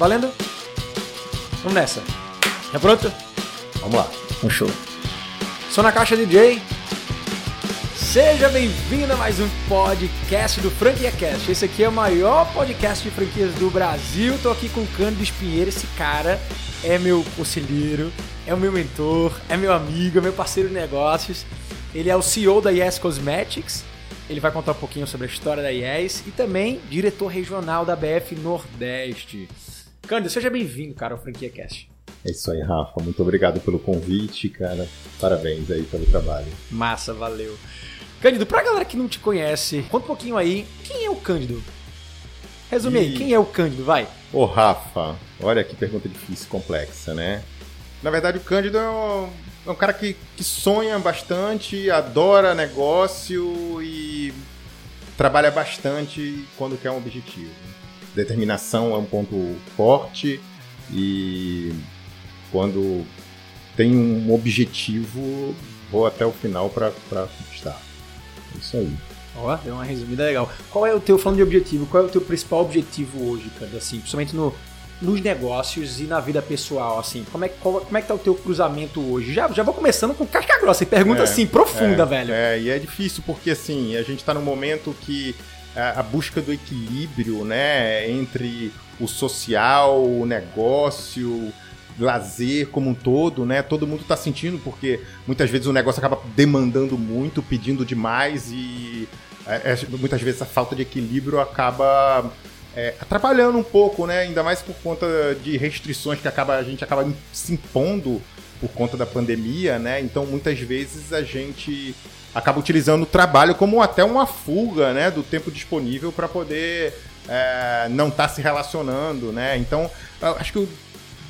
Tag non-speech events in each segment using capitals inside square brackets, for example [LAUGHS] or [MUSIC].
Valendo? Vamos nessa. Tá pronto? Vamos lá. Um show. Sou na caixa DJ. Seja bem-vindo a mais um podcast do Franquia Cast. Esse aqui é o maior podcast de franquias do Brasil. Tô aqui com o Cândido Espinheiro. Esse cara é meu conselheiro, é o meu mentor, é meu amigo, é meu parceiro de negócios. Ele é o CEO da Yes Cosmetics. Ele vai contar um pouquinho sobre a história da Yes e também diretor regional da BF Nordeste. Cândido, seja bem-vindo, cara, ao Franquia Cast. É isso aí, Rafa. Muito obrigado pelo convite, cara. Parabéns aí pelo trabalho. Massa, valeu. Cândido, pra galera que não te conhece, conta um pouquinho aí, quem é o Cândido? Resume e... aí, quem é o Cândido, vai. Ô, Rafa, olha que pergunta difícil, complexa, né? Na verdade, o Cândido é um, é um cara que, que sonha bastante, adora negócio e trabalha bastante quando quer um objetivo determinação é um ponto forte e quando tem um objetivo, vou até o final para conquistar. É isso aí. Ó, deu uma resumida legal. Qual é o teu, falando de objetivo, qual é o teu principal objetivo hoje, cara? Assim, principalmente no, nos negócios e na vida pessoal, assim? Como é, qual, como é que tá o teu cruzamento hoje? Já, já vou começando com casca grossa, e pergunta é, assim, profunda, é, velho. É, e é difícil porque, assim, a gente tá num momento que a, busca do equilíbrio, né, entre o social, o negócio, lazer como um todo, né? Todo mundo está sentindo porque muitas vezes o negócio acaba demandando muito, pedindo demais e é, é, muitas vezes a falta de equilíbrio acaba é, atrapalhando um pouco, né? Ainda mais por conta de restrições que acaba, a gente acaba se impondo por conta da pandemia, né? Então muitas vezes a gente acaba utilizando o trabalho como até uma fuga né, do tempo disponível para poder é, não estar tá se relacionando. Né? Então, acho que o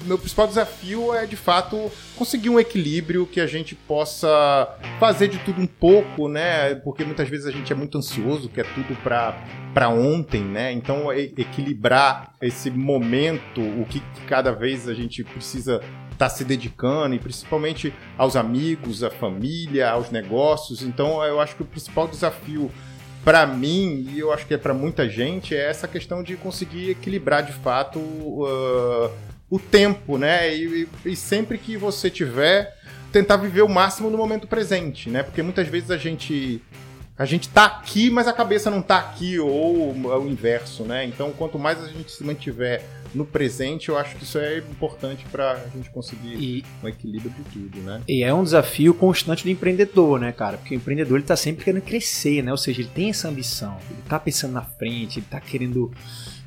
meu principal desafio é de fato conseguir um equilíbrio que a gente possa fazer de tudo um pouco, né? Porque muitas vezes a gente é muito ansioso, quer tudo para ontem, né? Então equilibrar esse momento, o que cada vez a gente precisa está se dedicando, e principalmente aos amigos, à família, aos negócios. Então, eu acho que o principal desafio para mim, e eu acho que é para muita gente, é essa questão de conseguir equilibrar de fato uh, o tempo, né? E, e, sempre que você tiver, tentar viver o máximo no momento presente, né? Porque muitas vezes a gente a gente tá aqui, mas a cabeça não tá aqui, ou o inverso, né? Então, quanto mais a gente se mantiver no presente, eu acho que isso é importante para a gente conseguir e, um equilíbrio de tudo, né? E é um desafio constante do empreendedor, né, cara? Porque o empreendedor ele tá sempre querendo crescer, né? Ou seja, ele tem essa ambição, ele tá pensando na frente, ele tá querendo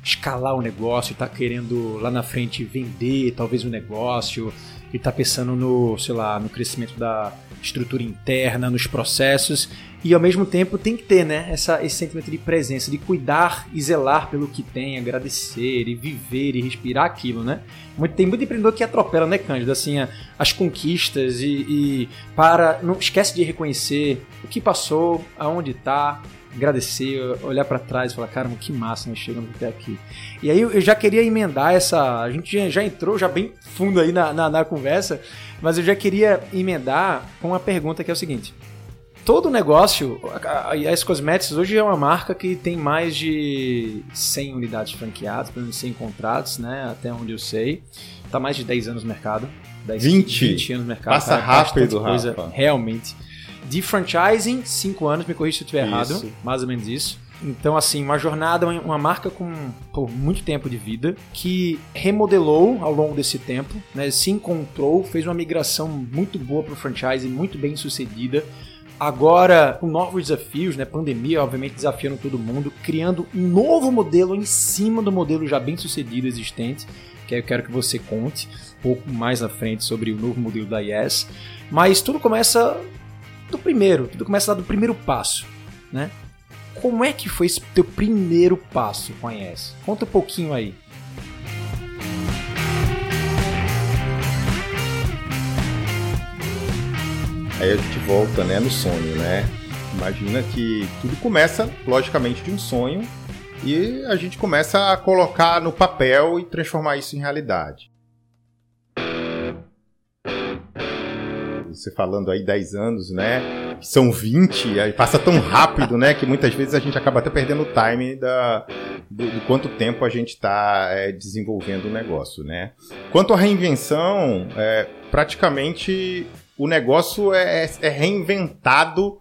escalar o negócio, ele tá querendo lá na frente vender talvez o um negócio, ele tá pensando no, sei lá, no crescimento da estrutura interna, nos processos e ao mesmo tempo tem que ter né, essa, esse sentimento de presença, de cuidar e zelar pelo que tem, agradecer e viver e respirar aquilo, né? Muito, tem muito empreendedor que atropela, né, Cândido? Assim, as conquistas e, e, para. Não esquece de reconhecer o que passou, aonde está, agradecer, olhar para trás e falar, caramba, que massa, nós chegamos até aqui. E aí eu já queria emendar essa. A gente já, entrou já bem fundo aí na, na, na conversa, mas eu já queria emendar com uma pergunta que é o seguinte todo negócio, a Yes Cosmetics hoje é uma marca que tem mais de 100 unidades franqueadas, pelo menos 100 contratos, né? Até onde eu sei. Está mais de 10 anos no mercado. 10, 20? 20 anos no mercado. Passa rápido, coisa, Rafa. Realmente. De franchising, 5 anos, me corrija se eu estiver errado. Mais ou menos isso. Então, assim, uma jornada, uma marca com por muito tempo de vida, que remodelou ao longo desse tempo, né, se encontrou, fez uma migração muito boa para o franchise, muito bem sucedida, Agora, com novos desafios, né? Pandemia, obviamente, desafiando todo mundo, criando um novo modelo em cima do modelo já bem sucedido existente, que eu quero que você conte um pouco mais à frente sobre o novo modelo da Yes. Mas tudo começa do primeiro, tudo começa lá do primeiro passo, né? Como é que foi esse teu primeiro passo com a? Conta um pouquinho aí. Aí a gente volta né, no sonho, né? Imagina que tudo começa, logicamente, de um sonho e a gente começa a colocar no papel e transformar isso em realidade. Você falando aí 10 anos, né? são 20, aí passa tão rápido, né, que muitas vezes a gente acaba até perdendo o time da, do, do quanto tempo a gente está é, desenvolvendo o negócio, né. Quanto à reinvenção, é, praticamente o negócio é, é reinventado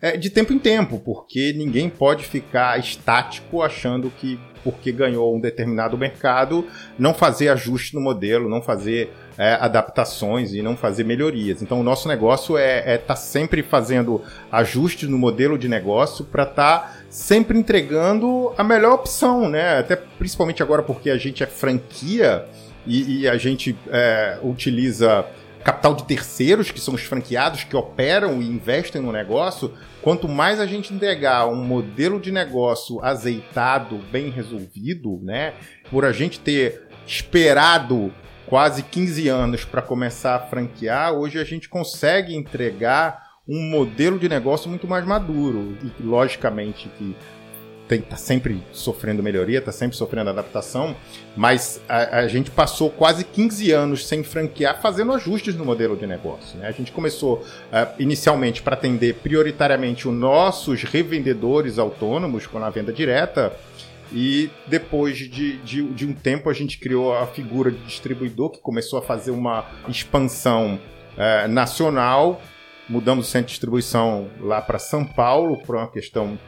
é, de tempo em tempo, porque ninguém pode ficar estático achando que porque ganhou um determinado mercado, não fazer ajuste no modelo, não fazer é, adaptações e não fazer melhorias. Então, o nosso negócio é estar é tá sempre fazendo ajustes no modelo de negócio para estar tá sempre entregando a melhor opção, né? Até principalmente agora porque a gente é franquia e, e a gente é, utiliza capital de terceiros, que são os franqueados que operam e investem no negócio, quanto mais a gente entregar um modelo de negócio azeitado, bem resolvido, né? Por a gente ter esperado quase 15 anos para começar a franquear, hoje a gente consegue entregar um modelo de negócio muito mais maduro. E logicamente que tem, tá sempre sofrendo melhoria, tá sempre sofrendo adaptação, mas a, a, gente passou quase 15 anos sem franquear fazendo ajustes no modelo de negócio. Né? A gente começou uh, inicialmente para atender prioritariamente os nossos revendedores autônomos com a venda direta. E depois de, de, de um tempo a gente criou a figura de distribuidor que começou a fazer uma expansão uh, nacional. Mudamos o centro de distribuição lá para São Paulo por uma questão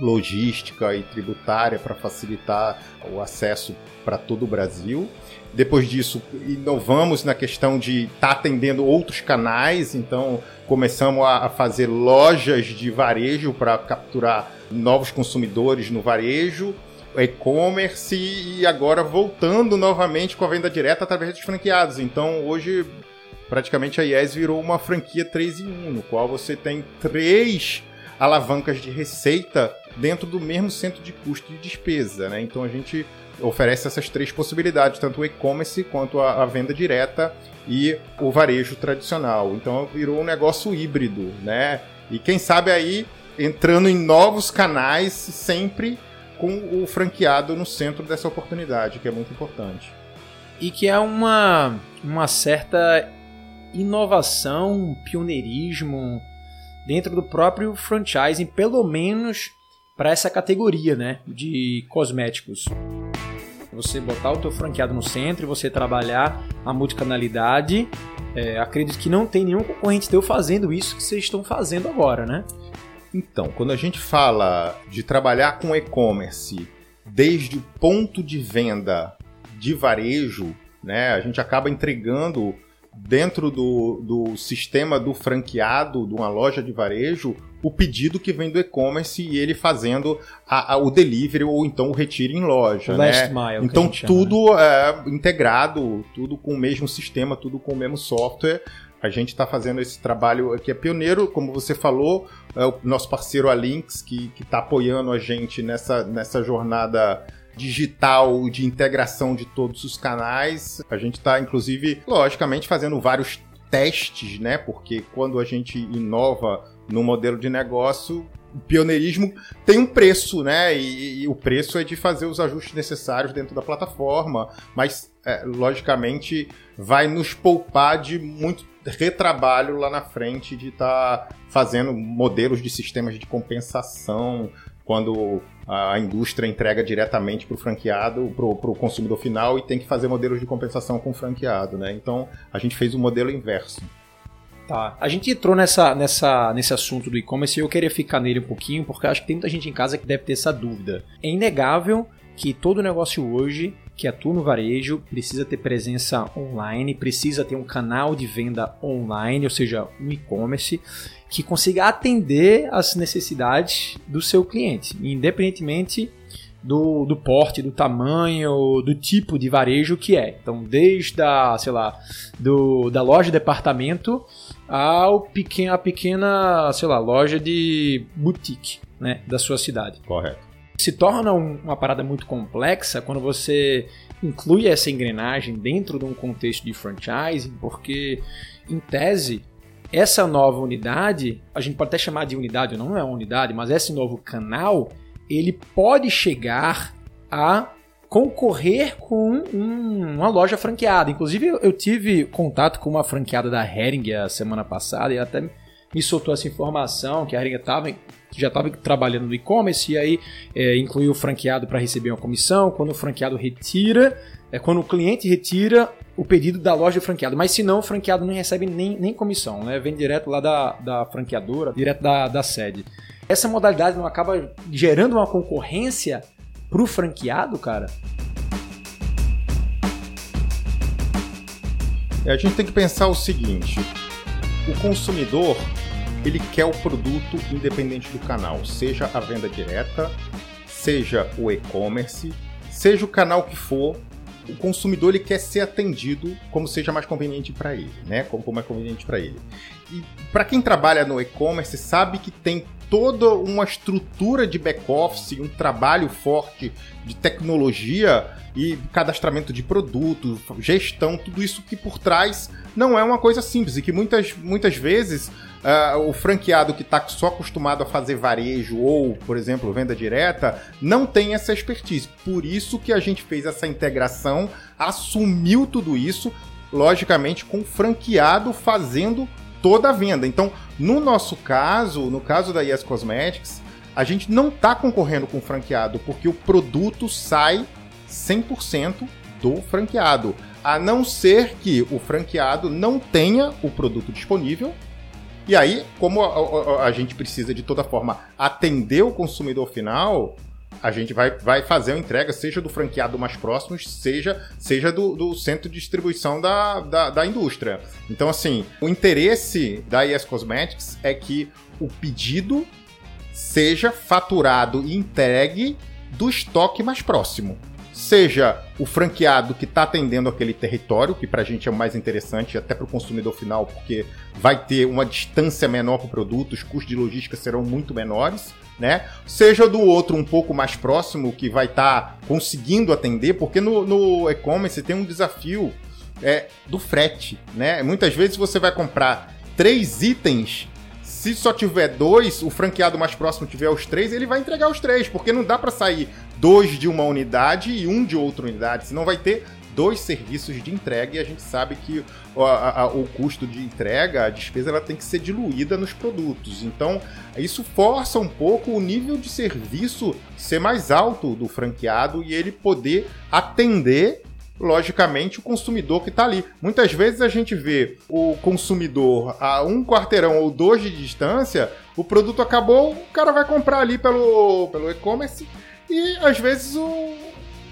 logística e tributária para facilitar o acesso para todo o Brasil. Depois disso, inovamos na questão de estar tá atendendo outros canais, então começamos a, fazer lojas de varejo para capturar novos consumidores no varejo, e-commerce e agora voltando novamente com a venda direta através dos franqueados. Então hoje praticamente a IES virou uma franquia 3 em 1, no qual você tem três alavancas de receita dentro do mesmo centro de custo e despesa, né? Então a gente oferece essas três possibilidades, tanto o e-commerce quanto a, a, venda direta e o varejo tradicional. Então virou um negócio híbrido, né? E quem sabe aí entrando em novos canais sempre com o franqueado no centro dessa oportunidade, que é muito importante. E que é uma, uma certa inovação, pioneirismo dentro do próprio franchising, pelo menos para essa categoria, né, de cosméticos. Você botar o teu franqueado no centro e você trabalhar a multicanalidade, é, acredito que não tem nenhum concorrente teu fazendo isso que vocês estão fazendo agora, né? Então, quando a gente fala de trabalhar com e-commerce desde o ponto de venda de varejo, né, a gente acaba entregando dentro do, do sistema do franqueado de uma loja de varejo o pedido que vem do e-commerce e ele fazendo a, a, o delivery ou então o retiro em loja. Last né? mile, então tudo chama, né? é integrado, tudo com o mesmo sistema, tudo com o mesmo software. A gente está fazendo esse trabalho aqui é pioneiro, como você falou, é o nosso parceiro a Links que está apoiando a gente nessa, nessa jornada digital de integração de todos os canais. A gente está, inclusive, logicamente, fazendo vários testes, né? Porque quando a gente inova no modelo de negócio, o pioneirismo tem um preço, né? E, e, o preço é de fazer os ajustes necessários dentro da plataforma, mas é, logicamente vai nos poupar de muito retrabalho lá na frente de estar tá fazendo modelos de sistemas de compensação quando a indústria entrega diretamente para o franqueado, para o consumidor final e tem que fazer modelos de compensação com o franqueado, né? Então a gente fez o modelo inverso. Tá. A gente entrou nessa, nessa, nesse assunto do e-commerce e eu queria ficar nele um pouquinho, porque acho que tem muita gente em casa que deve ter essa dúvida. É inegável que todo negócio hoje que atua no varejo precisa ter presença online, precisa ter um canal de venda online, ou seja, um e-commerce que consiga atender as necessidades do seu cliente, independentemente do, do porte, do tamanho, do tipo de varejo que é. Então, desde a, sei lá, do, da loja de departamento ao pequeno, a pequena, sei lá, loja de boutique, né, da sua cidade. Correto. Se torna um, uma parada muito complexa quando você inclui essa engrenagem dentro de um contexto de franchising, porque em tese essa nova unidade, a gente pode até chamar de unidade, não é uma unidade, mas esse novo canal, ele pode chegar a concorrer com um, uma loja franqueada. Inclusive, eu, tive contato com uma franqueada da Hering a semana passada e até me soltou essa informação que a Ringa já estava trabalhando no e-commerce e aí é, incluiu o franqueado para receber uma comissão. Quando o franqueado retira, é quando o cliente retira o pedido da loja do franqueado. Mas se não, o franqueado não recebe nem, nem comissão, né? Vem direto lá da, da franqueadora, direto da, da sede. Essa modalidade não acaba gerando uma concorrência pro franqueado, cara? A gente tem que pensar o seguinte: o consumidor ele quer o produto independente do canal, seja a venda direta, seja o e-commerce, seja o canal que for, o consumidor ele quer ser atendido como seja mais conveniente para ele, né? Como, é conveniente para ele. E para quem trabalha no e-commerce sabe que tem toda uma estrutura de back-office, um trabalho forte de tecnologia e cadastramento de produtos, gestão, tudo isso que por trás não é uma coisa simples e que muitas, muitas vezes uh, o franqueado que está só acostumado a fazer varejo ou, por exemplo, venda direta, não tem essa expertise. Por isso que a gente fez essa integração, assumiu tudo isso, logicamente com o franqueado fazendo toda a venda. Então, no nosso caso, no caso da Yes Cosmetics, a gente não está concorrendo com o franqueado, porque o produto sai 100% do franqueado. A não ser que o franqueado não tenha o produto disponível. E aí, como a, a, a gente precisa de toda forma atender o consumidor final, a gente vai, vai fazer a entrega, seja do franqueado mais próximo, seja, seja do, do centro de distribuição da, da, da, indústria. Então, assim, o interesse da ES Cosmetics é que o pedido seja faturado e entregue do estoque mais próximo. Seja o franqueado que está atendendo aquele território, que para a gente é o mais interessante, até para o consumidor final, porque vai ter uma distância menor para o produto, os custos de logística serão muito menores né? Seja do outro um pouco mais próximo que vai estar tá conseguindo atender, porque no, no e-commerce tem um desafio é, do frete, né? Muitas vezes você vai comprar três itens se só tiver dois, o franqueado mais próximo tiver os três, ele vai entregar os três, porque não dá para sair dois de uma unidade e um de outra unidade, senão vai ter dois serviços de entrega e a gente sabe que o, a, o custo de entrega, a despesa, ela tem que ser diluída nos produtos. Então, isso força um pouco o nível de serviço ser mais alto do franqueado e ele poder atender logicamente, o consumidor que está ali. Muitas vezes a gente vê o consumidor a um quarteirão ou dois de distância, o produto acabou, o cara vai comprar ali pelo, pelo e-commerce e às vezes o,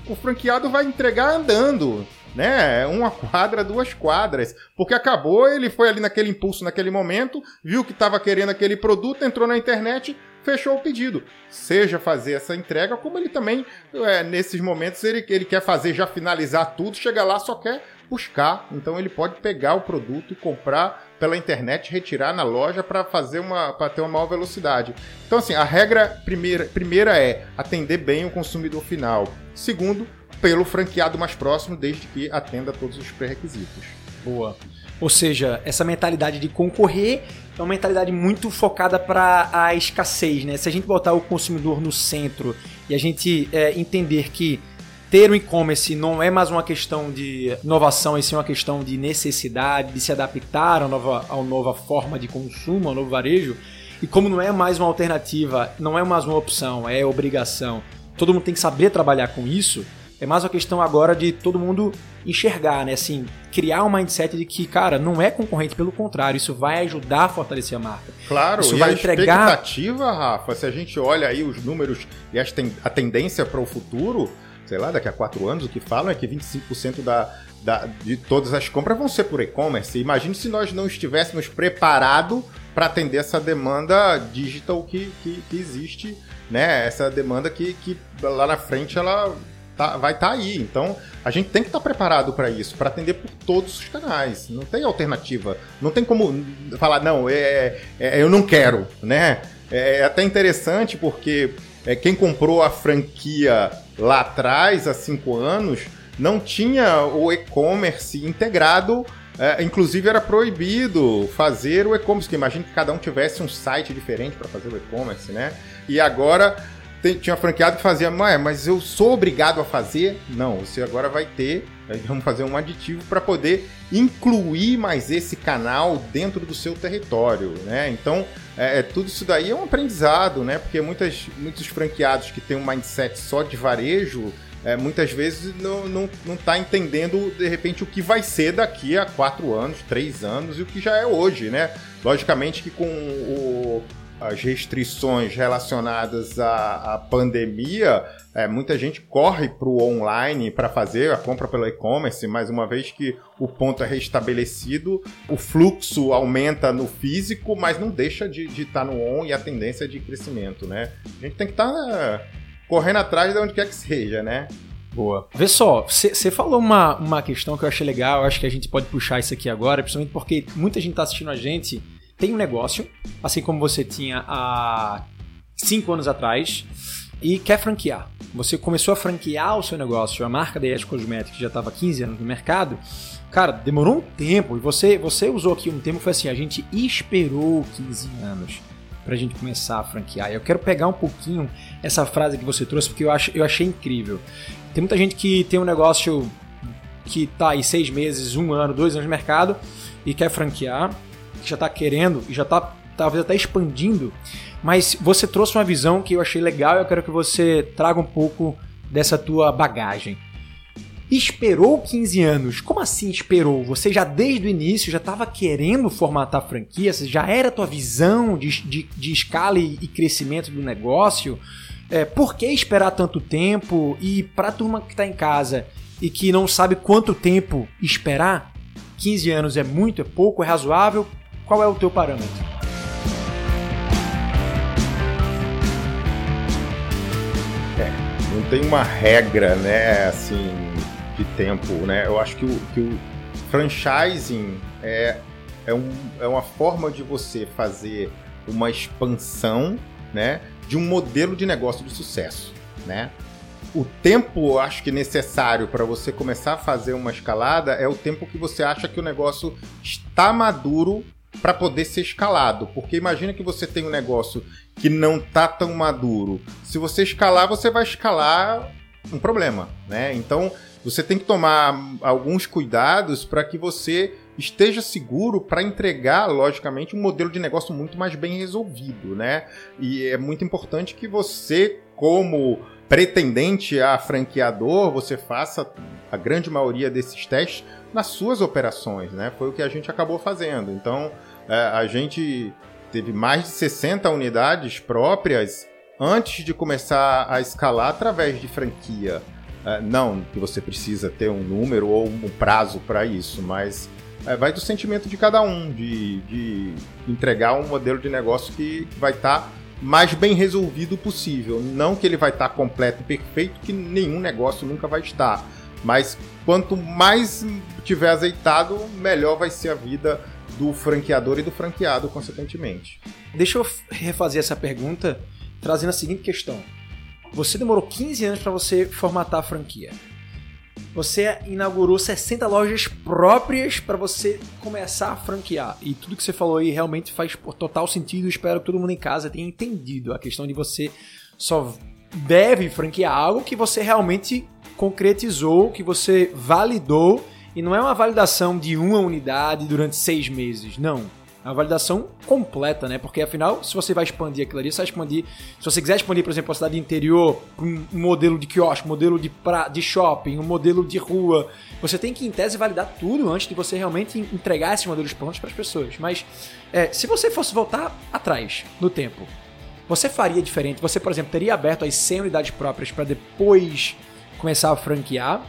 o franqueado vai entregar andando, né? Uma quadra, duas quadras. Porque acabou, ele foi ali naquele impulso, naquele momento, viu que estava querendo aquele produto, entrou na internet, fechou o pedido. Seja fazer essa entrega, como ele também, é, nesses momentos, ele, ele quer fazer, já finalizar tudo, chega lá, só quer buscar. Então ele pode pegar o produto e comprar pela internet, retirar na loja para fazer uma para ter uma maior velocidade. Então assim, a regra primeira, primeira é atender bem o consumidor final. Segundo, pelo franqueado mais próximo, desde que atenda todos os pré-requisitos. Boa. Ou seja, essa mentalidade de concorrer é uma mentalidade muito focada para a escassez, né? Se a gente botar o consumidor no centro e a gente é, entender que ter o e-commerce não é mais uma questão de inovação, e sim uma questão de necessidade, de se adaptar a nova, a nova forma de consumo, ao novo varejo. E como não é mais uma alternativa, não é mais uma opção, é obrigação. Todo mundo tem que saber trabalhar com isso. É mais uma questão agora de todo mundo enxergar, né? Assim, criar um mindset de que, cara, não é concorrente, pelo contrário, isso vai ajudar a fortalecer a marca. Claro, isso e vai a entregar... expectativa, Rafa, se a gente olha aí os números e a tendência para o futuro, sei lá, daqui a quatro anos, o que falam é que 25% da, da, de todas as compras vão ser por e-commerce. Imagine se nós não estivéssemos preparados para atender essa demanda digital que, que, que, existe, né? Essa demanda que, que lá na frente ela tá, vai estar tá aí. Então a gente tem que estar tá preparado para isso, para atender por todos os canais. Não tem alternativa. Não tem como falar, não, é, é eu não quero, né? É, é até interessante porque é, quem comprou a franquia lá atrás, há cinco anos, não tinha o e-commerce integrado. É, inclusive era proibido fazer o e-commerce, que imagina que cada um tivesse um site diferente para fazer o e-commerce, né? E agora tinha franqueado que fazia, mas eu sou obrigado a fazer? Não, você agora vai ter, vamos fazer um aditivo para poder incluir mais esse canal dentro do seu território, né? Então, é, é, tudo isso daí é um aprendizado, né? Porque muitas, muitos franqueados que têm um mindset só de varejo, é, muitas vezes não, não, não tá entendendo, de repente, o que vai ser daqui a quatro anos, três anos e o que já é hoje, né? Logicamente que com o, as restrições relacionadas à, à pandemia, é, muita gente corre para o online para fazer a compra pelo e-commerce, mas uma vez que o ponto é restabelecido, o fluxo aumenta no físico, mas não deixa de estar tá no on e a tendência é de crescimento, né? A gente tem que estar tá correndo atrás de onde quer que seja, né? Boa. Vê só, você falou uma, uma questão que eu achei legal, eu acho que a gente pode puxar isso aqui agora, principalmente porque muita gente está assistindo a gente, tem um negócio, assim como você tinha há cinco anos atrás, e quer franquear. Você começou a franquear o seu negócio, a marca da ES Cosmetics já estava 15 anos no mercado, cara, demorou um tempo, e você, você usou aqui um tempo, foi assim, a gente esperou 15 anos para a gente começar a franquear. Eu quero pegar um pouquinho essa frase que você trouxe, porque eu, acho, eu achei incrível. Tem muita gente que tem um negócio que tá aí seis meses, um ano, dois anos no mercado e quer franquear, que já está querendo e já está talvez até expandindo, mas você trouxe uma visão que eu achei legal e eu quero que você traga um pouco dessa tua bagagem. Esperou 15 anos. Como assim esperou? Você já desde o início já estava querendo formatar franquias? Já era tua visão de, de, de escala e, e, crescimento do negócio? É, por que esperar tanto tempo? E para a turma que está em casa e que não sabe quanto tempo esperar, 15 anos é muito, é pouco, é razoável? Qual é o teu parâmetro? É, não tem uma regra, né, assim, de tempo, né? Eu acho que o, que o franchising é, é, um, é uma forma de você fazer uma expansão, né? De um modelo de negócio de sucesso, né? O tempo, acho que necessário para você começar a fazer uma escalada é o tempo que você acha que o negócio está maduro para poder ser escalado. Porque imagina que você tem um negócio que não está tão maduro. Se você escalar, você vai escalar um problema, né? Então, você tem que tomar alguns cuidados para que você esteja seguro para entregar, logicamente, um modelo de negócio muito mais bem resolvido, né? E é muito importante que você, como pretendente a franqueador, você faça a grande maioria desses testes nas suas operações, né? Foi o que a gente acabou fazendo. Então, é, a gente teve mais de 60 unidades próprias antes de começar a escalar através de franquia. É, não que você precisa ter um número ou um prazo para isso, mas é, vai do sentimento de cada um, de, de entregar um modelo de negócio que vai estar tá mais bem resolvido possível. Não que ele vai estar completo e perfeito, que nenhum negócio nunca vai estar. Mas quanto mais tiver azeitado, melhor vai ser a vida do franqueador e do franqueado, consequentemente. Deixa eu refazer essa pergunta trazendo a seguinte questão. Você demorou 15 anos para você formatar a franquia. Você inaugurou 60 lojas próprias para você começar a franquear. E tudo que você falou aí realmente faz total sentido. Espero que todo mundo em casa tenha entendido a questão de você só deve franquear algo que você realmente concretizou, que você validou. E não é uma validação de uma unidade durante seis meses. Não uma validação completa, né? Porque afinal, se você vai expandir aquilo ali, você vai expandir. Se você quiser expandir, por exemplo, a cidade interior um modelo de quiosque, um modelo de, pra, de shopping, um modelo de rua, você tem que, em tese, validar tudo antes de você realmente entregar esses modelos prontos para as pessoas. Mas é, se você fosse voltar atrás no tempo, você faria diferente? Você, por exemplo, teria aberto as 100 unidades próprias para depois começar a franquear?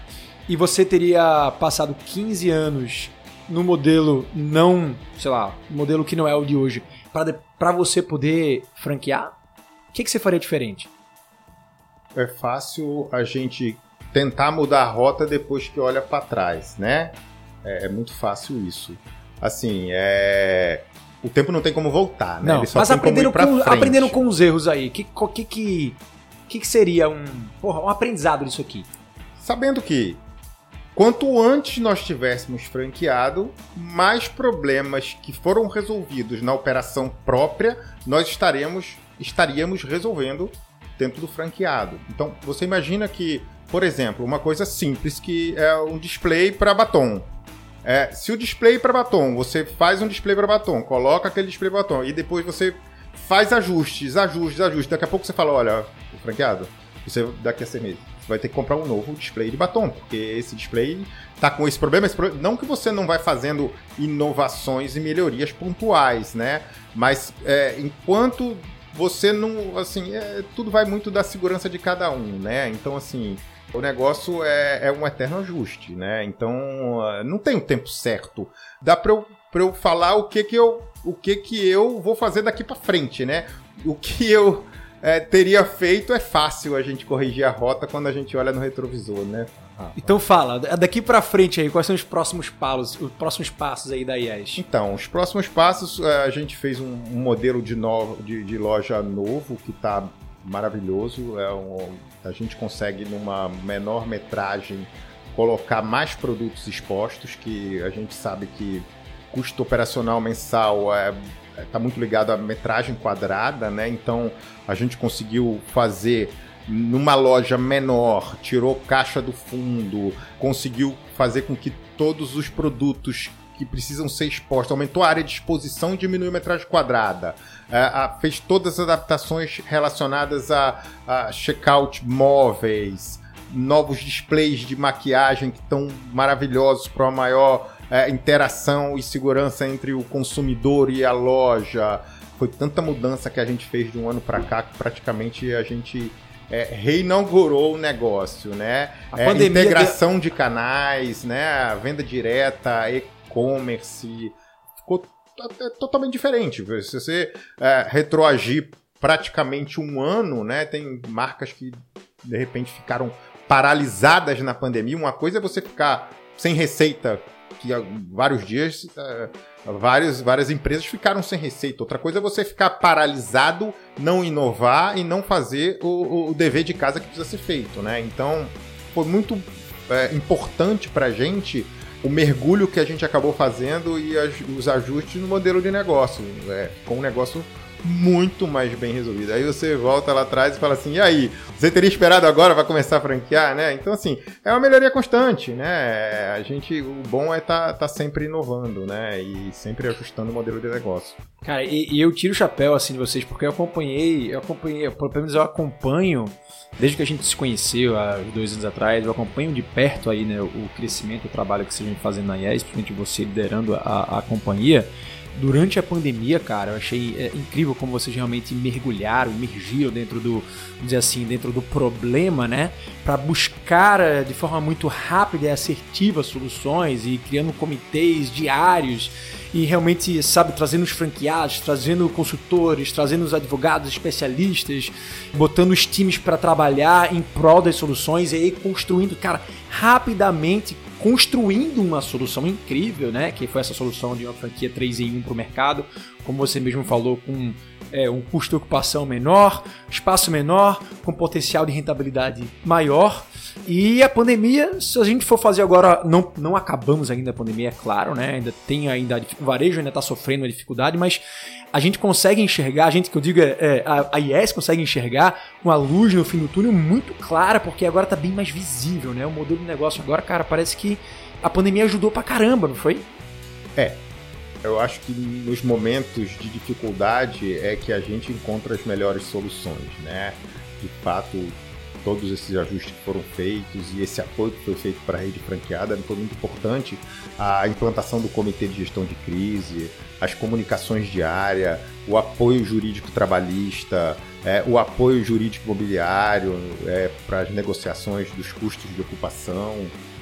E você teria passado 15 anos no modelo não, sei lá, modelo que não é o de hoje, para você poder franquear, o que, que você faria diferente? É fácil a gente tentar mudar a rota depois que olha para trás, né? É, é, muito fácil isso. Assim, é o tempo não tem como voltar, né? Não, mas aprendendo com, aprendendo com os erros aí, que que que, que, seria um, porra, um aprendizado disso aqui? Sabendo que Quanto antes nós tivéssemos franqueado, mais problemas que foram resolvidos na operação própria nós estaremos, estaríamos resolvendo dentro do franqueado. Então, você imagina que, por exemplo, uma coisa simples que é um display para batom. É, se o display para batom, você faz um display para batom, coloca aquele display para batom e depois você faz ajustes, ajustes, ajustes. Daqui a pouco você fala, olha, franqueado, você daqui a seis meses você vai ter que comprar um novo display de batom, porque esse display tá com esse problema, esse. Não que você não vai fazendo inovações e melhorias pontuais, né? Mas é, enquanto você não. Assim, é, tudo vai muito da segurança de cada um, né? Então, assim. O negócio é, é um eterno ajuste, né? Então, não tem o tempo certo. Dá para eu, pra eu falar o que que eu, o que que eu vou fazer daqui para frente, né? O que eu é, teria feito, é fácil a gente corrigir a rota quando a gente olha no retrovisor, né? Então fala, daqui para frente aí, quais são os próximos passos, os próximos passos aí da IES? Então, os próximos passos, é, a gente fez um, um modelo de, no, de, de, loja novo que está maravilhoso. É um, a gente consegue numa menor metragem colocar mais produtos expostos, que a gente sabe que custo operacional mensal é está muito ligado à metragem quadrada, né? Então a gente conseguiu fazer numa loja menor, tirou caixa do fundo, conseguiu fazer com que todos os produtos que precisam ser expostos, aumentou a área de exposição e diminuiu a metragem quadrada. É, fez todas as adaptações relacionadas a, a checkout móveis, novos displays de maquiagem que estão maravilhosos para uma maior é, interação e segurança entre o consumidor e a loja. Foi tanta mudança que a gente fez de um ano para cá que praticamente a gente é, reinaugurou o negócio, né? A é, integração de canais, né? Venda direta, e-commerce, ficou totalmente diferente. Se você é, retroagir praticamente um ano, né? Tem marcas que de repente ficaram paralisadas na pandemia. Uma coisa é você ficar sem receita que vários dias uh, várias, várias empresas ficaram sem receita. Outra coisa é você ficar paralisado, não inovar e não fazer o, o dever de casa que precisa ser feito, né? Então, foi muito é, importante para a gente o mergulho que a gente acabou fazendo e as, os ajustes no modelo de negócio. É, com um negócio muito mais bem resolvida. Aí você volta lá atrás e fala assim: e aí, você teria esperado agora para começar a franquear, né? Então, assim, é uma melhoria constante, né? A gente, o bom é tá, tá sempre inovando, né? E sempre ajustando o modelo de negócio. Cara, e, e, eu tiro o chapéu assim de vocês, porque eu acompanhei, eu acompanhei, pelo menos eu acompanho, desde que a gente se conheceu há dois anos atrás, eu acompanho de perto aí, né, o crescimento, o trabalho que vocês vem fazendo na IES, principalmente você liderando a, a companhia durante a pandemia, cara, eu achei é, incrível como vocês realmente mergulharam, emergiram dentro do, dizer assim, dentro do problema, né, para buscar é, de forma muito rápida e assertiva soluções e criando comitês diários e realmente, sabe, trazendo os franqueados, trazendo consultores, trazendo os advogados especialistas, botando os times para trabalhar em prol das soluções e aí construindo, cara, rapidamente construindo uma solução incrível, né? Que foi essa solução de uma franquia 3 em 1 para o mercado, como você mesmo falou, com é, um custo de ocupação menor, espaço menor, com potencial de rentabilidade maior. E a pandemia, se a gente for fazer agora, não, não acabamos ainda a pandemia, é claro, né? Ainda tem ainda o varejo ainda está sofrendo uma dificuldade, mas a gente consegue enxergar, a gente que eu digo é, é a, a IES consegue enxergar uma luz no fim do túnel muito clara, porque agora está bem mais visível, né? O modelo de negócio agora, cara, parece que a pandemia ajudou pra caramba, não foi? É. Eu acho que nos momentos de dificuldade é que a gente encontra as melhores soluções, né? De fato, todos esses ajustes que foram feitos e esse apoio que foi feito para a rede franqueada foi muito importante. A implantação do comitê de gestão de crise, as comunicações diárias, o apoio jurídico trabalhista, é, o apoio jurídico imobiliário é, para as negociações dos custos de ocupação,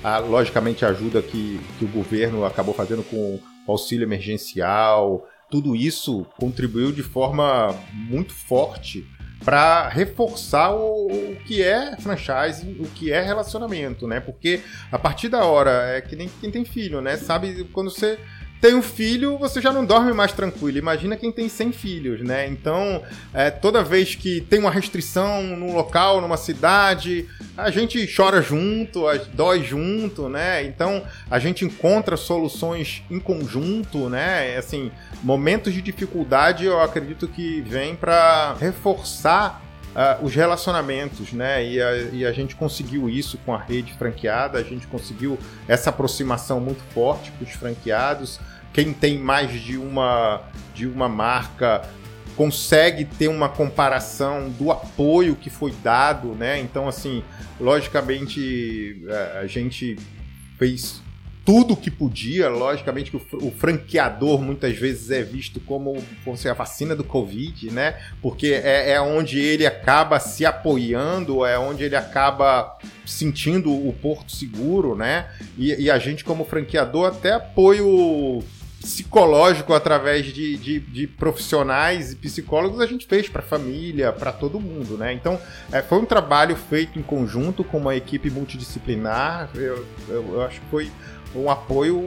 a, logicamente a ajuda que, que o governo acabou fazendo com o auxílio emergencial, tudo isso contribuiu de forma muito forte para reforçar o, o, que é franchise, o que é relacionamento, né? Porque a partir da hora, é que nem quem tem filho, né? Sabe quando você tem um filho, você já não dorme mais tranquilo. Imagina quem tem 100 filhos, né? Então, é, toda vez que tem uma restrição num local, numa cidade, a gente chora junto, dói junto, né? Então, a gente encontra soluções em conjunto, né? Assim, momentos de dificuldade eu acredito que vem para reforçar uh, os relacionamentos, né? E a, e a, gente conseguiu isso com a rede franqueada, a gente conseguiu essa aproximação muito forte com os franqueados. Quem tem mais de uma, de uma marca consegue ter uma comparação do apoio que foi dado, né? Então, assim, logicamente a gente fez tudo que podia. Logicamente que o, o, franqueador muitas vezes é visto como, como a vacina do Covid, né? Porque é, é, onde ele acaba se apoiando, é onde ele acaba sentindo o porto seguro, né? E, e a gente, como franqueador, até apoio psicológico através de, de, de, profissionais e psicólogos a gente fez para família, para todo mundo, né? Então é, foi um trabalho feito em conjunto com uma equipe multidisciplinar. Eu, eu, eu acho que foi um apoio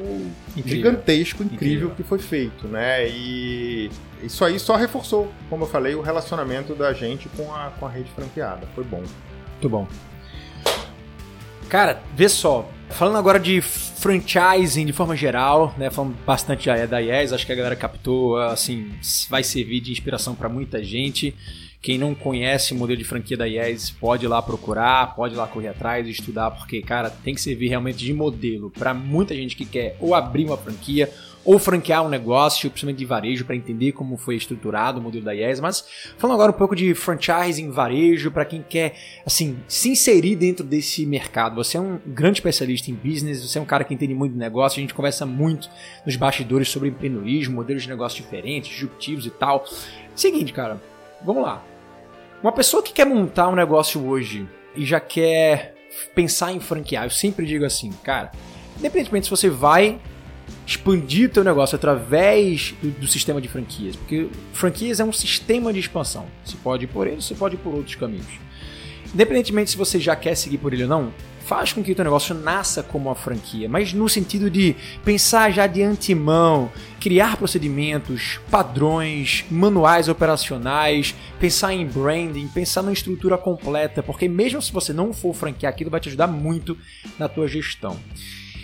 incrível. gigantesco, incrível, incrível, que foi feito, né? E isso aí só reforçou, como eu falei, o relacionamento da gente com a, com a rede franqueada. Foi bom. Muito bom. Cara, vê só. Falando agora de franchising de forma geral, né? Falando bastante da IES, acho que a galera captou, assim, vai servir de inspiração para muita gente. Quem não conhece o modelo de franquia da IES pode ir lá procurar, pode ir lá correr atrás, estudar, porque, cara, tem que servir realmente de modelo para muita gente que quer ou abrir uma franquia ou franquear um negócio, principalmente de varejo, para entender como foi estruturado o modelo da IES. Mas falando agora um pouco de franchising, varejo, para quem quer assim se inserir dentro desse mercado. Você é um grande especialista em business, você é um cara que entende muito de negócio, a gente conversa muito nos bastidores sobre empreendedorismo, modelos de negócio diferentes, disruptivos e tal. Seguinte, cara, vamos lá. Uma pessoa que quer montar um negócio hoje e já quer pensar em franquear, eu sempre digo assim, cara, independentemente se você vai expandir o teu negócio através do, do, sistema de franquias, porque franquias é um sistema de expansão. Você pode ir por ele, você pode ir por outros caminhos. Independentemente se você já quer seguir por ele ou não, faz com que o teu negócio nasça como uma franquia, mas no sentido de pensar já de antemão, criar procedimentos, padrões, manuais operacionais, pensar em branding, pensar na estrutura completa, porque mesmo se você não for franquear aquilo, vai te ajudar muito na tua gestão.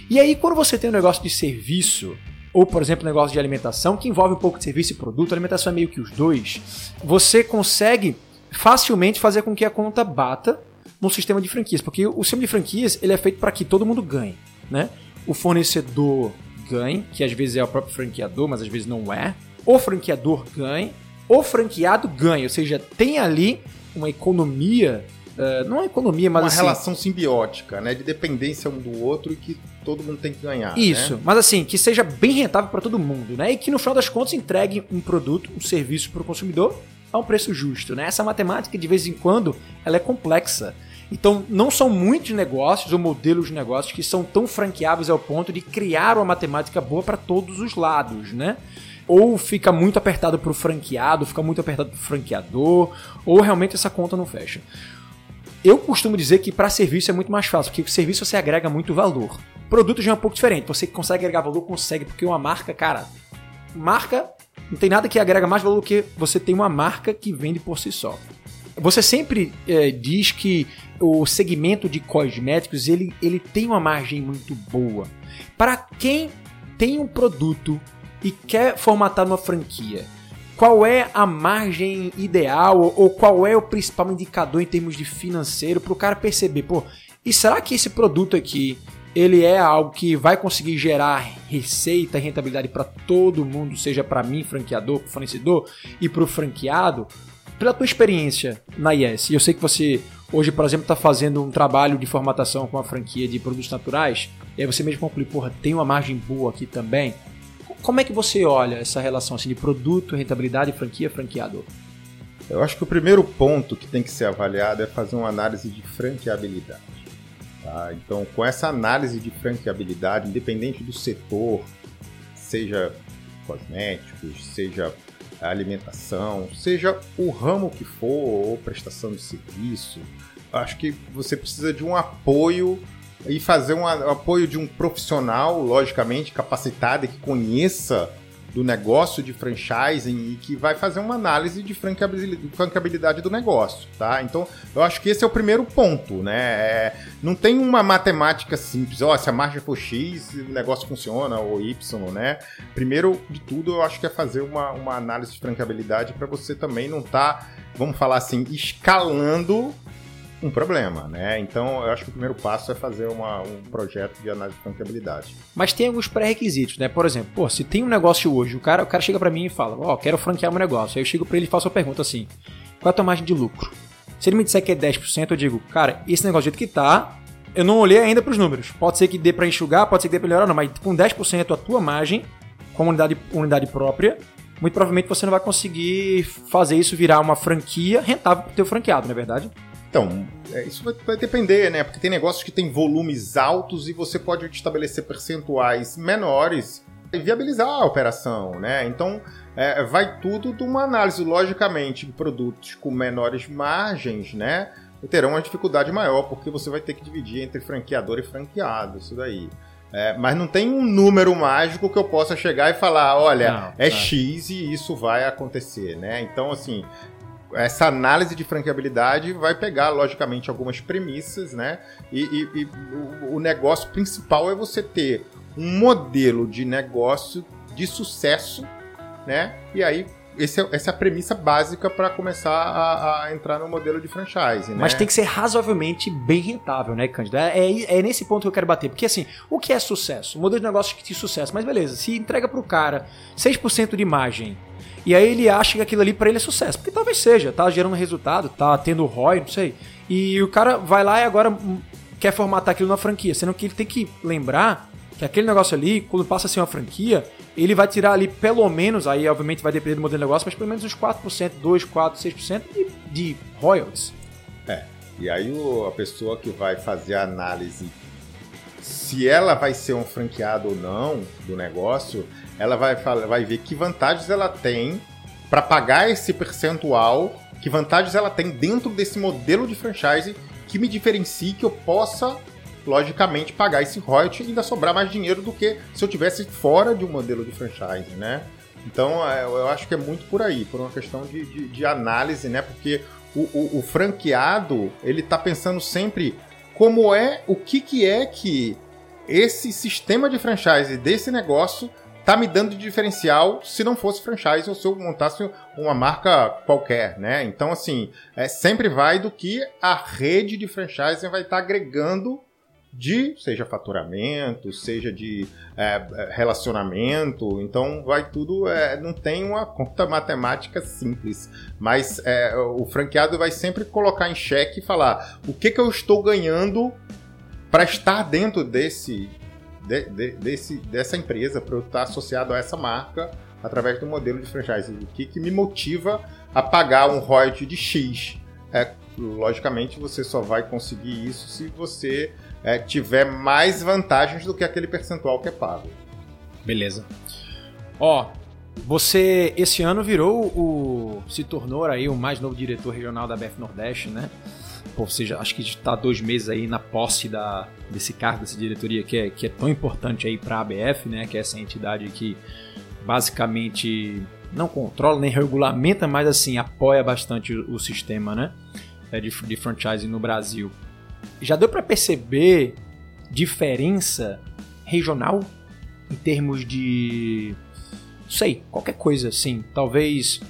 E aí, quando você tem um negócio de serviço, ou, por exemplo, um negócio de alimentação, que envolve um pouco de serviço e produto, alimentação é meio que os dois, você consegue facilmente fazer com que a conta bata no sistema de franquias, porque o sistema de franquias ele é feito para que todo mundo ganhe, né? O fornecedor ganhe, que às vezes é o próprio franqueador, mas às vezes não é. O franqueador ganhe, o franqueado ganha, ou seja, tem ali uma economia, uh, não é economia, mas uma assim, relação simbiótica, né, de dependência um do outro e que todo mundo tem que ganhar. Né? Isso, né? mas assim, que seja bem rentável para todo mundo, né, e que no final das contas entregue um produto, um serviço para o consumidor a um preço justo, né? Essa matemática de vez em quando ela é complexa. Então, não são muitos negócios ou modelos de negócios que são tão franqueáveis ao ponto de criar uma matemática boa para todos os lados, né? Ou fica muito apertado para o franqueado, fica muito apertado para o franqueador, ou realmente essa conta não fecha. Eu costumo dizer que para serviço é muito mais fácil, porque o serviço você agrega muito valor. Produto já é um pouco diferente. Você consegue agregar valor, consegue, porque uma marca, cara, marca não tem nada que agrega mais valor do que você tem uma marca que vende por si só. Você sempre é, diz que o segmento de cosméticos ele, ele tem uma margem muito boa. Para quem tem um produto e quer formatar uma franquia, qual é a margem ideal ou qual é o principal indicador em termos de financeiro para o cara perceber, pô, e será que esse produto aqui ele é algo que vai conseguir gerar receita e rentabilidade para todo mundo, seja para mim, franqueador, fornecedor e para o franqueado? Pela tua experiência na IES, e eu sei que você hoje, por exemplo, está fazendo um trabalho de formatação com a franquia de produtos naturais, e aí você mesmo conclui, porra, tem uma margem boa aqui também. Como é que você olha essa relação assim, de produto, rentabilidade, franquia, franqueador? Eu acho que o primeiro ponto que tem que ser avaliado é fazer uma análise de franqueabilidade. Tá? Então, com essa análise de franqueabilidade, independente do setor, seja cosméticos, seja alimentação, seja o ramo que for, ou prestação de serviço, acho que você precisa de um apoio e fazer um apoio de um profissional, logicamente, capacitado e que conheça do negócio de franchising e que vai fazer uma análise de franqueabilidade do negócio, tá? Então, eu acho que esse é o primeiro ponto, né? É, não tem uma matemática simples, ó, se a margem for X, o negócio funciona, ou Y, né? Primeiro de tudo, eu acho que é fazer uma, uma análise de franqueabilidade para você também não estar, tá, vamos falar assim, escalando um problema, né? Então, eu acho que o primeiro passo é fazer uma, um projeto de análise de franqueabilidade. Mas tem alguns pré-requisitos, né? Por exemplo, pô, se tem um negócio hoje, o cara, o cara chega para mim e fala, ó, oh, quero franquear um negócio. Aí eu chego para ele e faço a pergunta assim, qual é a tua margem de lucro? Se ele me disser que é 10%, eu digo, cara, esse negócio do jeito que tá, eu não olhei ainda para os números. Pode ser que dê para enxugar, pode ser que dê para melhorar, não, mas com 10% a tua margem, com unidade, unidade própria, muito provavelmente você não vai conseguir fazer isso virar uma franquia rentável para teu franqueado, não é verdade? Então, é, isso vai, vai, depender, né? Porque tem negócios que tem volumes altos e você pode estabelecer percentuais menores e viabilizar a operação, né? Então, é, vai tudo de uma análise. Logicamente, produtos com menores margens, né? Terão uma dificuldade maior, porque você vai ter que dividir entre franqueador e franqueado, isso daí. É, mas não tem um número mágico que eu possa chegar e falar, olha, não, é, é X e isso vai acontecer, né? Então, assim, essa análise de franqueabilidade vai pegar, logicamente, algumas premissas, né? E, e, e o negócio principal é você ter um modelo de negócio de sucesso, né? E aí esse é, essa é a premissa básica para começar a, a, entrar no modelo de franchise. Né? Mas tem que ser razoavelmente bem rentável, né, Cândido? É, é, é, nesse ponto que eu quero bater. Porque, assim, o que é sucesso? O modelo de negócio de sucesso. Mas beleza, se entrega para o cara 6% de margem e aí ele acha que aquilo ali para ele é sucesso. Porque talvez seja, tá gerando resultado, tá tendo ROI, não sei. E o cara vai lá e agora quer formatar aquilo na franquia. Sendo que ele tem que lembrar que aquele negócio ali, quando passa a ser uma franquia, ele vai tirar ali pelo menos, aí obviamente vai depender do modelo de negócio, mas pelo menos uns 4%, 2, 4, 6% de, de royalties. É. E aí o, a pessoa que vai fazer a análise se ela vai ser um franqueado ou não do negócio, ela vai, vai ver que vantagens ela tem para pagar esse percentual, que vantagens ela tem dentro desse modelo de franchise que me diferencie que eu possa, logicamente, pagar esse royalty e ainda sobrar mais dinheiro do que se eu tivesse fora de um modelo de franchise, né? Então, é, eu acho que é muito por aí, por uma questão de, de, de análise, né? Porque o, o, o franqueado, ele está pensando sempre como é, o que, que é que esse sistema de franchise desse negócio tá me dando de diferencial se não fosse franchise ou se eu montasse uma marca qualquer, né? Então, assim, é, sempre vai do que a rede de franchise vai estar tá agregando de, seja faturamento, seja de é, é, relacionamento, então vai tudo, é, não tem uma conta matemática simples, mas é, o franqueado vai sempre colocar em xeque e falar o que, que eu estou ganhando para estar dentro desse de, de, desse, dessa empresa, para eu estar associado a essa marca através do modelo de franchise. O que, que me motiva a pagar um royalty de X? É, logicamente, você só vai conseguir isso se você é, tiver mais vantagens do que aquele percentual que é pago. Beleza. Ó, você esse ano virou o. se tornou aí o mais novo diretor regional da BF Nordeste, né? Ou seja, acho que está dois meses aí na posse da, desse cargo, dessa diretoria que é, que é tão importante aí para a ABF, né, que é essa entidade que basicamente não controla nem regulamenta, mas assim apoia bastante o, o sistema, né, é, de, de franchising no Brasil. Já deu para perceber diferença regional em termos de, não sei, qualquer coisa assim, talvez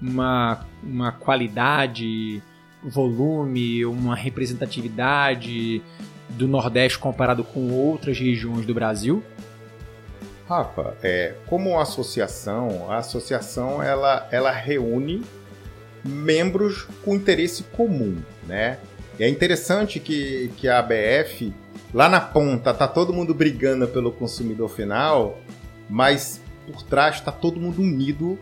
uma, uma qualidade volume, uma representatividade do Nordeste comparado com outras regiões do Brasil? Rafa, é, como associação, a associação ela, ela reúne membros com interesse comum, né? E é interessante que, que a ABF, lá na ponta, tá todo mundo brigando pelo consumidor final, mas por trás está todo mundo unido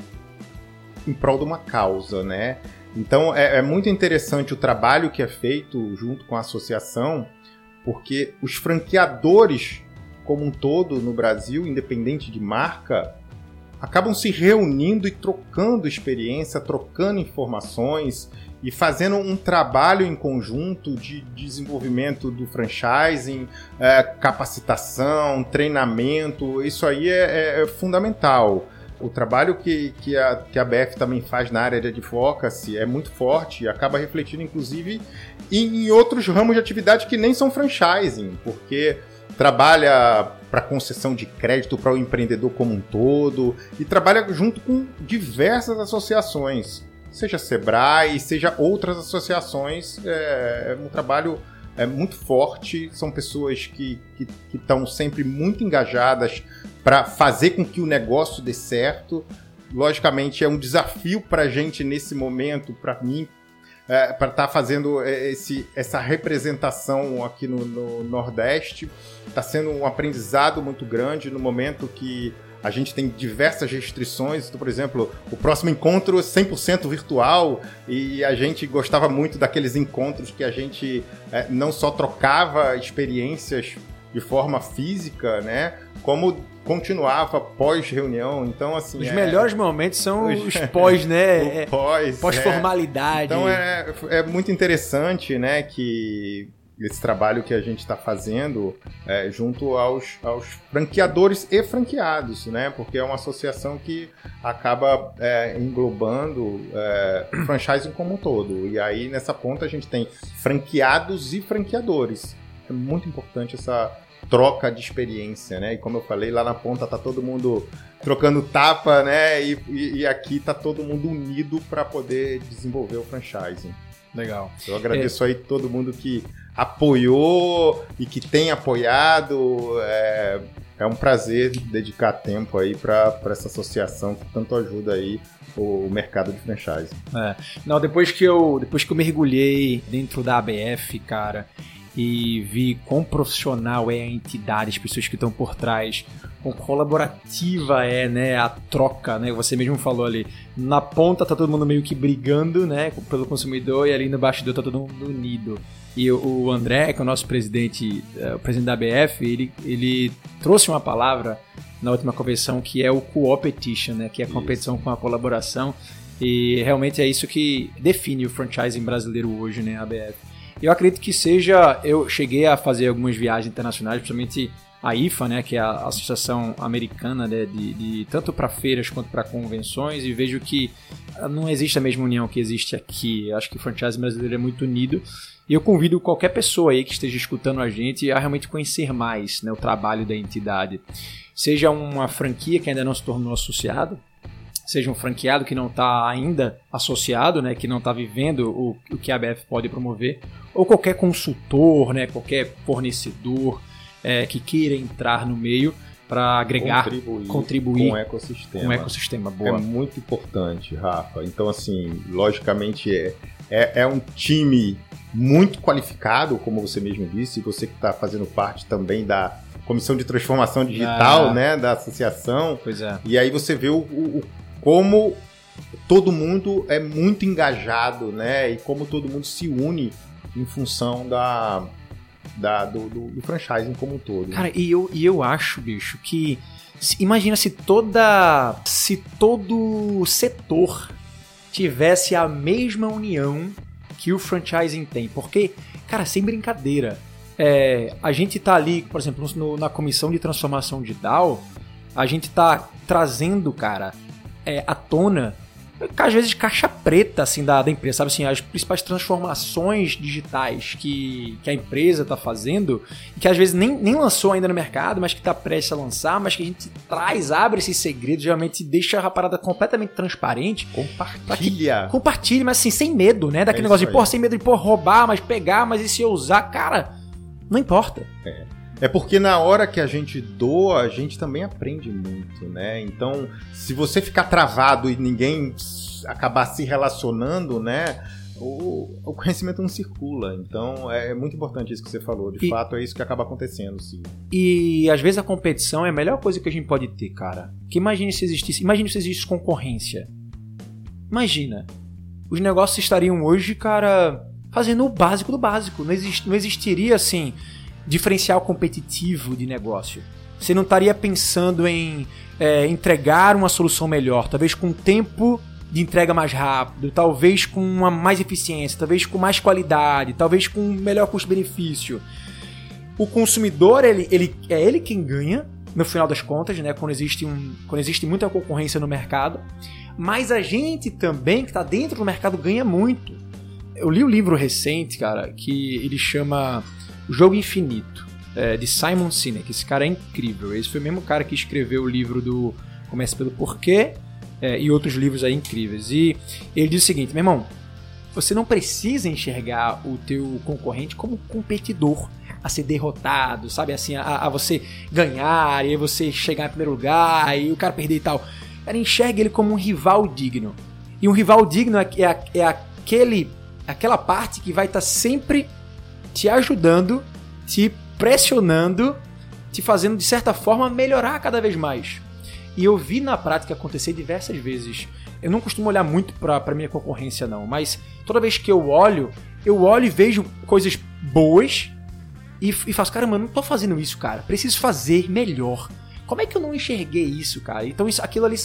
em prol de uma causa, né? Então é, é, muito interessante o trabalho que é feito junto com a associação, porque os franqueadores como um todo no Brasil, independente de marca, acabam se reunindo e trocando experiência, trocando informações e fazendo um trabalho em conjunto de desenvolvimento do franchising, é, capacitação, treinamento. Isso aí é, é, é fundamental. O trabalho que, que, a, que a BF também faz na área de advocacy é muito forte e acaba refletindo, inclusive, em, em outros ramos de atividade que nem são franchising, porque trabalha para concessão de crédito para o empreendedor como um todo e trabalha junto com diversas associações, seja Sebrae, seja outras associações. É, é um trabalho é, muito forte, são pessoas que estão sempre muito engajadas para fazer com que o negócio dê certo. Logicamente, é um desafio para a gente nesse momento, para mim, é, para estar tá fazendo é, esse, essa representação aqui no, no Nordeste. Está sendo um aprendizado muito grande no momento que a gente tem diversas restrições. Então, por exemplo, o próximo encontro é 100% virtual e a gente gostava muito daqueles encontros que a gente é, não só trocava experiências de forma física, né? Como continuava pós-reunião. Então, assim. Os é... melhores momentos são os pós, né? [LAUGHS] o pós. Pós-formalidade. É. Então é, é muito interessante, né? Que esse trabalho que a gente está fazendo é, junto aos, aos, franqueadores e franqueados, né? Porque é uma associação que acaba é, englobando é, o [CLEARS THROAT] franchising como um todo. E aí nessa ponta a gente tem franqueados e franqueadores. É muito importante essa troca de experiência, né? E como eu falei, lá na ponta tá todo mundo trocando tapa, né? E, e, e aqui tá todo mundo unido para poder desenvolver o franchising. Legal. Eu agradeço é. aí todo mundo que apoiou e que tem apoiado. É, é um prazer dedicar tempo aí para essa associação que tanto ajuda aí o mercado de franchise. É. Não, depois que eu depois que eu mergulhei dentro da ABF, cara, e vi quão profissional é a entidade, as pessoas que estão por trás, quão colaborativa é, né, a troca, né? Você mesmo falou ali, na ponta tá todo mundo meio que brigando, né, pelo consumidor e ali no bastidor tá todo mundo unido. E o André, que é o nosso presidente, é, o presidente da BF, ele, ele trouxe uma palavra na última convenção que é o co-opetition, né, que é a competição com a colaboração. E realmente é isso que define o franchising brasileiro hoje, né, a BF. Eu acredito que seja. Eu cheguei a fazer algumas viagens internacionais, principalmente a IFA, né, que é a Associação Americana né, de, de tanto para feiras quanto para convenções, e vejo que não existe a mesma união que existe aqui. Acho que o franchise brasileiro é muito unido. E eu convido qualquer pessoa aí que esteja escutando a gente a realmente conhecer mais né, o trabalho da entidade. Seja uma franquia que ainda não se tornou associado, seja um franqueado que não está ainda associado, né, que não está vivendo o, o que a ABF pode promover, ou qualquer consultor, né, qualquer fornecedor é, que queira entrar no meio para agregar, contribuir, contribuir com o ecossistema. Um ecossistema boa. É muito importante, Rafa. Então, assim, logicamente é, é, é um time muito qualificado, como você mesmo disse, você que está fazendo parte também da comissão de transformação digital, ah, né, da associação. Pois é. E aí você vê o, o, como todo mundo é muito engajado, né, e como todo mundo se une em função da, da do, do, do, franchising como um todo. Cara, e eu, e eu acho, bicho, que imagina se toda se todo setor tivesse a mesma união que o franchising tem, porque, cara, sem brincadeira, é, a gente tá ali, por exemplo, no, na comissão de transformação digital, a gente tá trazendo, cara, é, à tona às vezes caixa preta assim da, da empresa, sabe assim, as principais transformações digitais que, que a empresa está fazendo, que às vezes nem, nem lançou ainda no mercado, mas que está prestes a lançar, mas que a gente traz, abre esses segredos, geralmente deixa a parada completamente transparente. Compartilha. compartilha, mas assim, sem medo, né? Daquele é negócio de, pô, sem medo de, pô, roubar, mas pegar, mas e se eu usar? Cara, não importa. É. É porque na hora que a gente doa, a gente também aprende muito, né? Então, se você ficar travado e ninguém acabar se relacionando, né? O, o, conhecimento não circula. Então é muito importante isso que você falou. De e, fato, é isso que acaba acontecendo, sim. E às vezes a competição é a melhor coisa que a gente pode ter, cara. Que imagine se existisse. Imagine se existisse concorrência. Imagina. Os negócios estariam hoje, cara, fazendo o básico do básico. Não, exist, não existiria assim diferencial competitivo de negócio. Você não estaria pensando em é, entregar uma solução melhor, talvez com tempo de entrega mais rápido, talvez com uma mais eficiência, talvez com mais qualidade, talvez com melhor custo-benefício. O consumidor, ele, ele, é ele quem ganha, no final das contas, né? Quando existe, um, quando existe muita concorrência no mercado. Mas a gente também, que está dentro do mercado, ganha muito. Eu li um livro recente, cara, que ele chama Jogo Infinito, é, de Simon Sinek. Esse cara é incrível. Esse foi o mesmo cara que escreveu o livro do Comece pelo Porquê é, e outros livros aí incríveis. E ele diz o seguinte, meu irmão, você não precisa enxergar o teu concorrente como competidor a ser derrotado, sabe? Assim, a, a você ganhar e você chegar em primeiro lugar e o cara perder e tal. Cara, enxerga ele como um rival digno. E um rival digno é, é, é aquele, aquela parte que vai estar tá sempre te ajudando, te pressionando, te fazendo de certa forma melhorar cada vez mais. E eu vi na prática acontecer diversas vezes. Eu não costumo olhar muito para minha concorrência não, mas toda vez que eu olho, eu olho e vejo coisas boas e, e faço, caramba, eu não tô fazendo isso, cara. Preciso fazer melhor. Como é que eu não enxerguei isso, cara? Então isso, aquilo ali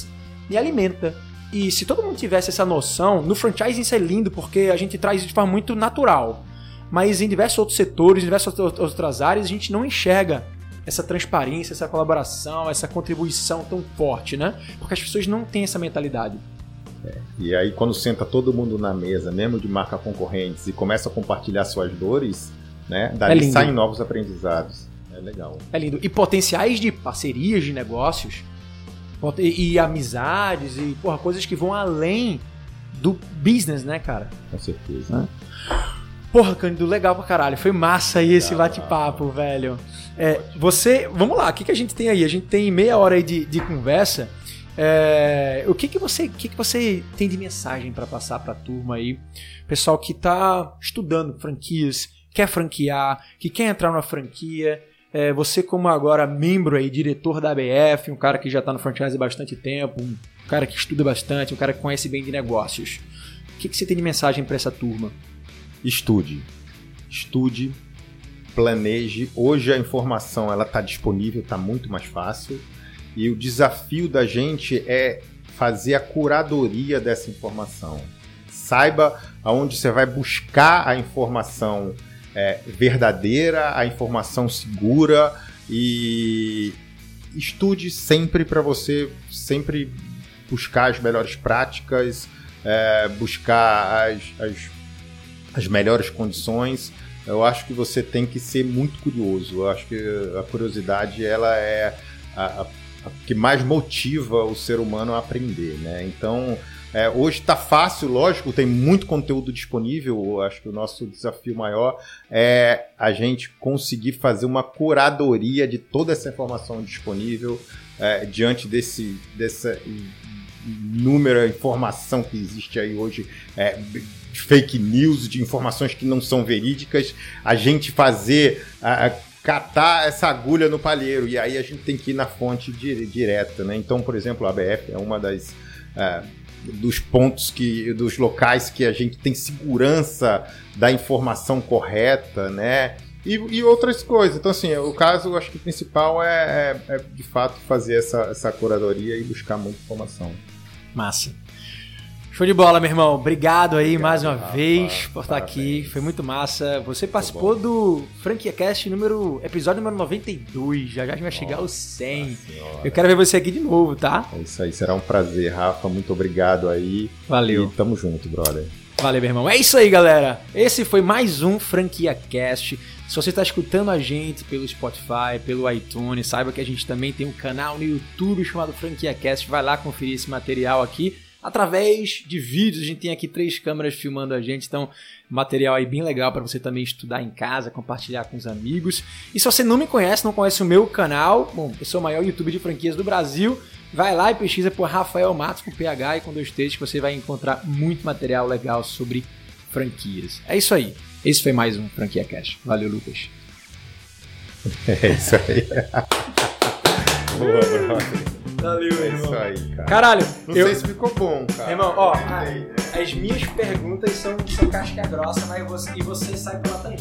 me alimenta. E se todo mundo tivesse essa noção, no franchising isso é lindo porque a gente traz de forma muito natural. Mas em diversos outros setores, em diversas outras áreas, a gente não enxerga essa transparência, essa colaboração, essa contribuição tão forte, né? Porque as pessoas não têm essa mentalidade. É, e aí, quando senta todo mundo na mesa, mesmo de marca concorrentes, e começa a compartilhar suas dores, né? Dali é saem novos aprendizados. É legal. É lindo. E potenciais de parcerias de negócios e, e amizades e porra, coisas que vão além do business, né, cara? Com certeza. Porra, Cândido, legal pra caralho. Foi massa aí esse bate-papo, velho. É, você. Vamos lá, o que, que a gente tem aí? A gente tem meia hora aí de, de conversa. É, o que, que você o que, que você tem de mensagem para passar para a turma aí, pessoal que está estudando franquias, quer franquear, que quer entrar numa franquia, é, você como agora membro aí, diretor da ABF, um cara que já está no franchise há bastante tempo, um cara que estuda bastante, um cara que conhece bem de negócios. O que, que você tem de mensagem para essa turma? Estude. Estude, planeje. Hoje a informação ela está disponível, está muito mais fácil. E o desafio da gente é fazer a curadoria dessa informação. Saiba aonde você vai buscar a informação é, verdadeira, a informação segura e estude sempre para você sempre buscar as melhores práticas, é, buscar as, as, as melhores condições. Eu acho que você tem que ser muito curioso. Eu acho que a curiosidade ela é a, a, que mais motiva o ser humano a aprender, né? Então é, hoje está fácil, lógico, tem muito conteúdo disponível. Acho que o nosso desafio maior é a gente conseguir fazer uma curadoria de toda essa informação disponível é, diante desse, dessa inúmera informação que existe aí hoje. É, de fake news, de informações que não são verídicas, a gente fazer, a, a, catar essa agulha no palheiro, e aí a gente tem que ir na fonte direta, né? Então, por exemplo, a ABF é uma das é, dos pontos que dos locais que a gente tem segurança da informação correta, né? E, e outras coisas. Então, assim, o caso, acho que o principal é, é, é, de fato fazer essa, essa curadoria e buscar muita informação. Massa. Show de bola, meu irmão. Obrigado aí Obrigado, mais uma Rafa, vez por estar aqui. Foi muito massa. Você participou do Franquia Cast número episódio número 92. Já já a gente vai chegar ao 100. Eu quero ver você aqui de novo, tá? É isso aí, será um prazer, Rafa. Muito obrigado aí. Valeu. E tamo junto, brother. Valeu, meu irmão. É isso aí, galera. Esse foi mais um Franquia Cast. Se você está escutando a gente pelo Spotify, pelo iTunes, saiba que a gente também tem um canal no YouTube chamado Franquia Cast. Vai lá conferir esse material aqui através de vídeos. A gente tem aqui três câmeras filmando a gente, então material aí bem legal para você também estudar em casa, compartilhar com os amigos. E se você não me conhece, não conhece o meu canal, bom, eu sou o maior YouTube de franquias do Brasil. Vai lá e pesquisa por Rafael Matos com PH e com dois T's que você vai encontrar muito material legal sobre franquias. É isso aí. Esse foi mais um Franquia Cash. Valeu, Lucas. [LAUGHS] É isso aí. [LAUGHS] Boa, brother. Valeu, é irmão. Isso aí, cara. Caralho. Não eu... sei se ficou bom, cara. Irmão, ó, as minhas perguntas são, são casca grossa, mas você, e você sai pela também.